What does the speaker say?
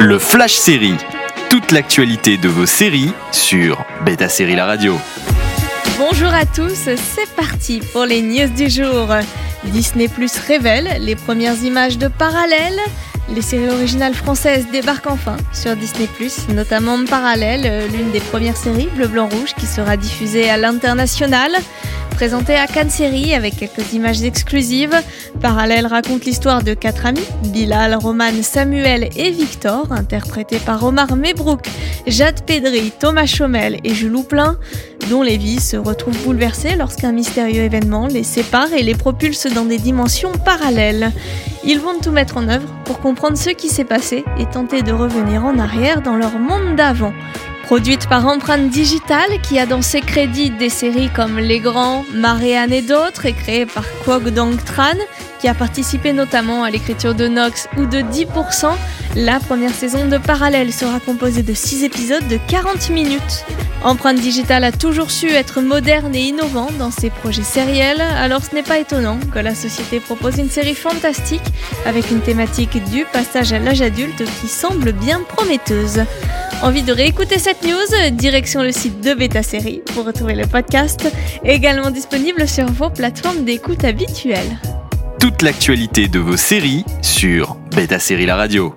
Le Flash Série. Toute l'actualité de vos séries sur Beta Série La Radio. Bonjour à tous, c'est parti pour les news du jour. Disney Plus révèle les premières images de Parallèle. Les séries originales françaises débarquent enfin sur Disney Plus, notamment Parallèle, l'une des premières séries bleu blanc rouge qui sera diffusée à l'international présenté à Cannes Série avec quelques images exclusives. Parallèle raconte l'histoire de quatre amis, Bilal, Roman, Samuel et Victor, interprétés par Omar Mebrouk, Jade Pedry, Thomas Chomel et Jules Plein, dont les vies se retrouvent bouleversées lorsqu'un mystérieux événement les sépare et les propulse dans des dimensions parallèles. Ils vont tout mettre en œuvre pour comprendre ce qui s'est passé et tenter de revenir en arrière dans leur monde d'avant. Produite par Empreinte Digitale, qui a dans ses crédits des séries comme Les Grands, Marianne et d'autres, et créée par Kwok Dong Tran, qui a participé notamment à l'écriture de Nox ou de 10%, la première saison de Parallèle sera composée de 6 épisodes de 40 minutes. Empreinte Digitale a toujours su être moderne et innovant dans ses projets sériels, alors ce n'est pas étonnant que la société propose une série fantastique avec une thématique du passage à l'âge adulte qui semble bien prometteuse. Envie de réécouter cette news Direction le site de Beta Série pour retrouver le podcast, également disponible sur vos plateformes d'écoute habituelles. Toute l'actualité de vos séries sur Beta Série La Radio.